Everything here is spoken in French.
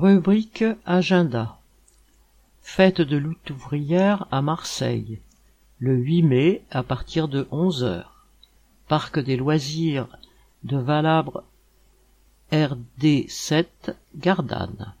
Rubrique Agenda Fête de lutte ouvrière à Marseille, le 8 mai à partir de 11 heures. Parc des loisirs de Valabre RD7 Gardanne.